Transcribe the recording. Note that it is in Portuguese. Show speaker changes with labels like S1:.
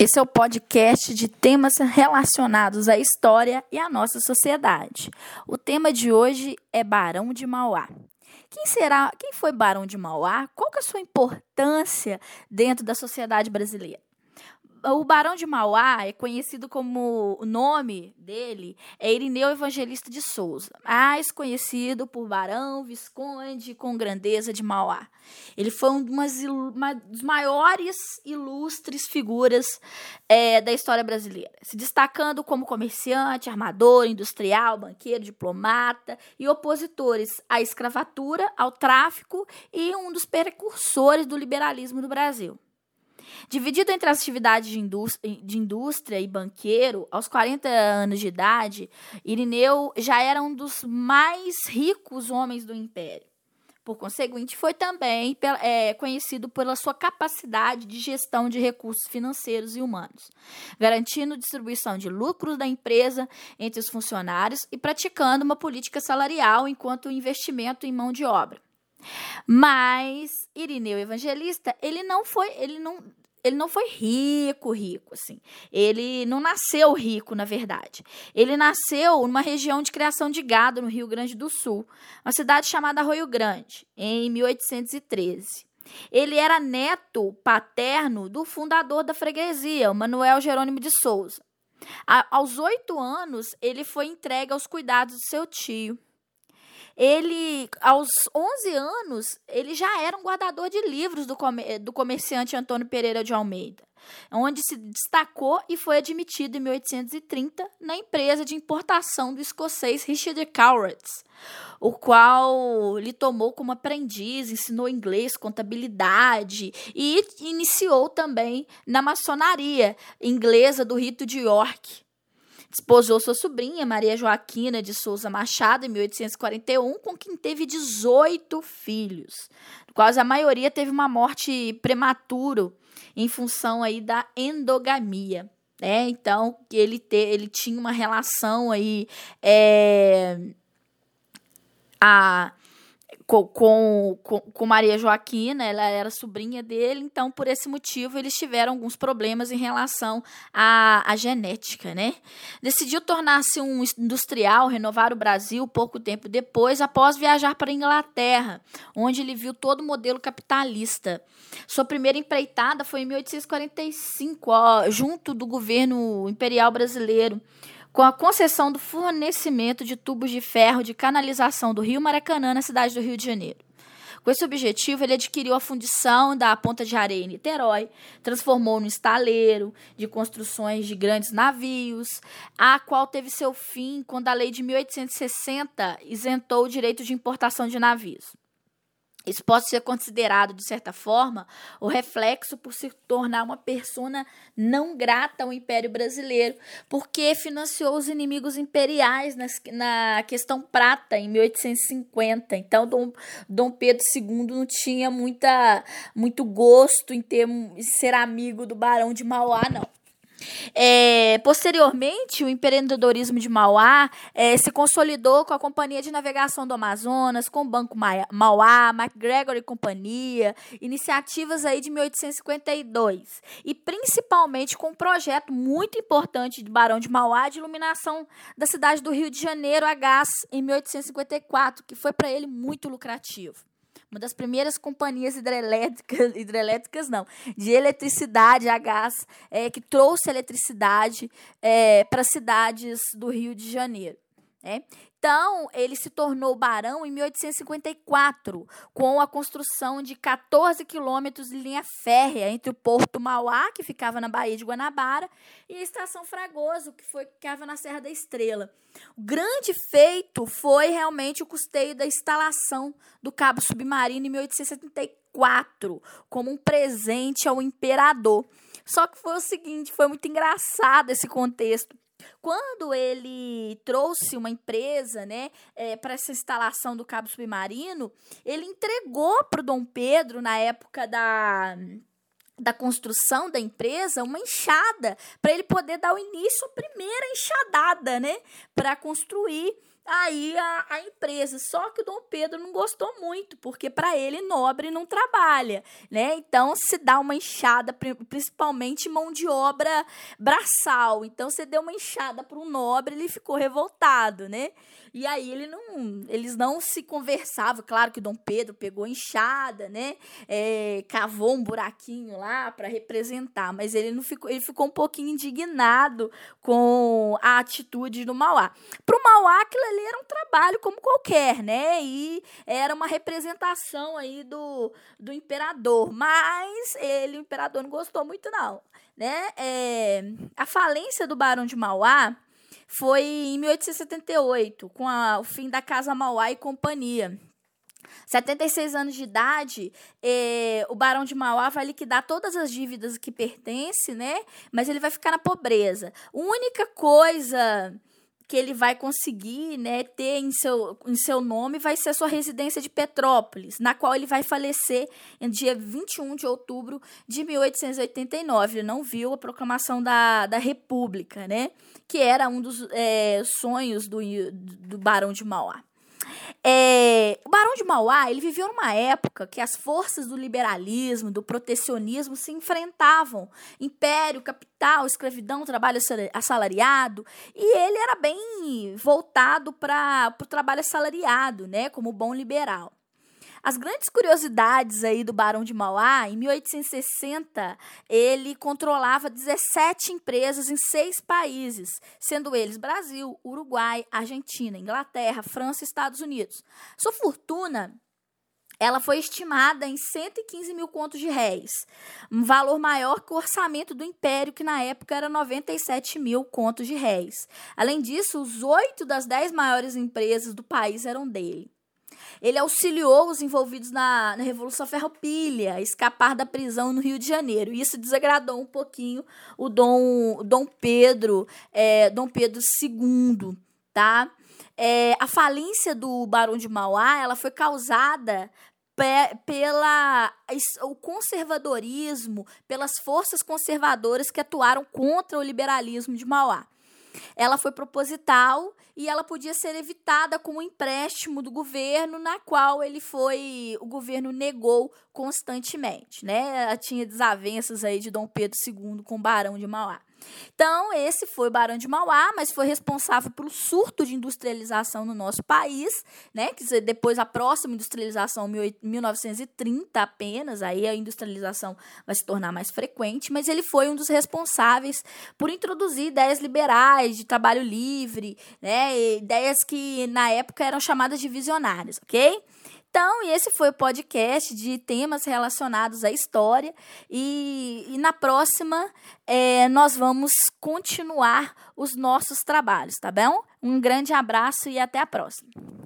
S1: Esse é o podcast de temas relacionados à história e à nossa sociedade. O tema de hoje é Barão de Mauá. Quem será? Quem foi Barão de Mauá? Qual que é a sua importância dentro da sociedade brasileira? O Barão de Mauá é conhecido como o nome dele é Irineu Evangelista de Souza, mais conhecido por Barão Visconde com Grandeza de Mauá. Ele foi um das maiores ilustres figuras é, da história brasileira, se destacando como comerciante, armador, industrial, banqueiro, diplomata e opositores à escravatura, ao tráfico e um dos precursores do liberalismo no Brasil. Dividido entre as atividades de indústria, de indústria e banqueiro, aos 40 anos de idade, Irineu já era um dos mais ricos homens do império. Por conseguinte, foi também é, conhecido pela sua capacidade de gestão de recursos financeiros e humanos, garantindo distribuição de lucros da empresa entre os funcionários e praticando uma política salarial enquanto investimento em mão de obra. Mas Irineu Evangelista, ele não foi, ele não ele não foi rico, rico, assim. Ele não nasceu rico, na verdade. Ele nasceu numa região de criação de gado no Rio Grande do Sul, uma cidade chamada Arroio Grande, em 1813. Ele era neto paterno do fundador da freguesia, o Manuel Jerônimo de Souza. A, aos oito anos, ele foi entregue aos cuidados do seu tio. Ele, aos 11 anos, ele já era um guardador de livros do, comer, do comerciante Antônio Pereira de Almeida, onde se destacou e foi admitido em 1830 na empresa de importação do escocês Richard Cowrats, o qual lhe tomou como aprendiz, ensinou inglês, contabilidade e iniciou também na maçonaria inglesa do rito de York Desposou sua sobrinha, Maria Joaquina de Souza Machado, em 1841, com quem teve 18 filhos, quase a maioria teve uma morte prematura em função aí da endogamia. Né? Então, ele, te, ele tinha uma relação aí é, a com, com, com, Maria Joaquina, ela era sobrinha dele, então por esse motivo eles tiveram alguns problemas em relação à, à genética, né? Decidiu tornar-se um industrial, renovar o Brasil pouco tempo depois, após viajar para a Inglaterra, onde ele viu todo o modelo capitalista. Sua primeira empreitada foi em 1845, ó, junto do governo imperial brasileiro com a concessão do fornecimento de tubos de ferro de canalização do Rio Maracanã na cidade do Rio de Janeiro. Com esse objetivo, ele adquiriu a fundição da Ponta de Areia em Niterói, transformou no estaleiro de construções de grandes navios, a qual teve seu fim quando a lei de 1860 isentou o direito de importação de navios. Isso pode ser considerado, de certa forma, o reflexo por se tornar uma persona não grata ao Império Brasileiro, porque financiou os inimigos imperiais nas, na questão prata em 1850. Então, Dom, Dom Pedro II não tinha muita, muito gosto em ter, ser amigo do Barão de Mauá, não. É, posteriormente, o empreendedorismo de Mauá é, se consolidou com a Companhia de Navegação do Amazonas, com o Banco Mauá, MacGregor e Companhia, iniciativas aí de 1852, e principalmente com um projeto muito importante de Barão de Mauá de iluminação da cidade do Rio de Janeiro a gás em 1854, que foi para ele muito lucrativo uma das primeiras companhias hidrelétricas, hidrelétricas não, de eletricidade a gás, é, que trouxe eletricidade é, para cidades do Rio de Janeiro. É. Então, ele se tornou barão em 1854, com a construção de 14 quilômetros de linha férrea entre o Porto Mauá, que ficava na Baía de Guanabara, e a Estação Fragoso, que, foi, que ficava na Serra da Estrela. O grande feito foi realmente o custeio da instalação do cabo submarino em 1874, como um presente ao imperador. Só que foi o seguinte, foi muito engraçado esse contexto quando ele trouxe uma empresa né, é, para essa instalação do cabo submarino, ele entregou para o Dom Pedro, na época da, da construção da empresa, uma enxada, para ele poder dar o início à primeira enxadada, né, para construir aí a, a empresa. Só que o Dom Pedro não gostou muito, porque para ele nobre não trabalha, né? Então se dá uma enxada, principalmente mão de obra braçal. Então você deu uma enxada para um nobre, ele ficou revoltado, né? E aí ele não, eles não se conversavam. Claro que Dom Pedro pegou enxada, né? É, cavou um buraquinho lá para representar, mas ele não ficou, ele ficou um pouquinho indignado com a atitude do Mauá. Para o Mauá, aquilo ali era um trabalho como qualquer, né? E era uma representação aí do, do imperador, mas ele, o imperador, não gostou muito não, né? É, a falência do Barão de Mauá foi em 1878, com a, o fim da Casa Mauá e Companhia. 76 anos de idade, eh, o Barão de Mauá vai liquidar todas as dívidas que pertence, né? Mas ele vai ficar na pobreza. Única coisa que ele vai conseguir né, ter em seu, em seu nome vai ser a sua residência de Petrópolis, na qual ele vai falecer em dia 21 de outubro de 1889. Ele não viu a proclamação da, da República, né? Que era um dos é, sonhos do, do Barão de Mauá. É, o Barão de Mauá ele viveu numa época que as forças do liberalismo, do protecionismo se enfrentavam. Império, capital, escravidão, trabalho assalariado. E ele era bem voltado para o trabalho assalariado, né, como bom liberal. As grandes curiosidades aí do Barão de Mauá, em 1860, ele controlava 17 empresas em seis países, sendo eles Brasil, Uruguai, Argentina, Inglaterra, França e Estados Unidos. Sua fortuna ela foi estimada em 115 mil contos de réis, um valor maior que o orçamento do império, que na época era 97 mil contos de réis. Além disso, os oito das dez maiores empresas do país eram dele. Ele auxiliou os envolvidos na, na Revolução Ferroupilha a escapar da prisão no Rio de Janeiro. Isso desagradou um pouquinho o Dom, Dom Pedro, é, Dom Pedro II, tá? É, a falência do Barão de Mauá ela foi causada pela o conservadorismo, pelas forças conservadoras que atuaram contra o liberalismo de Mauá. Ela foi proposital e ela podia ser evitada com um empréstimo do governo, na qual ele foi, o governo negou constantemente, né? Tinha desavenças aí de Dom Pedro II com o Barão de Mauá. Então, esse foi o Barão de Mauá, mas foi responsável pelo surto de industrialização no nosso país, né? Dizer, depois a próxima industrialização, 1930 apenas, aí a industrialização vai se tornar mais frequente, mas ele foi um dos responsáveis por introduzir ideias liberais de trabalho livre, né? Ideias que na época eram chamadas de visionárias, ok? Então, esse foi o podcast de temas relacionados à história. E, e na próxima, é, nós vamos continuar os nossos trabalhos, tá bom? Um grande abraço e até a próxima.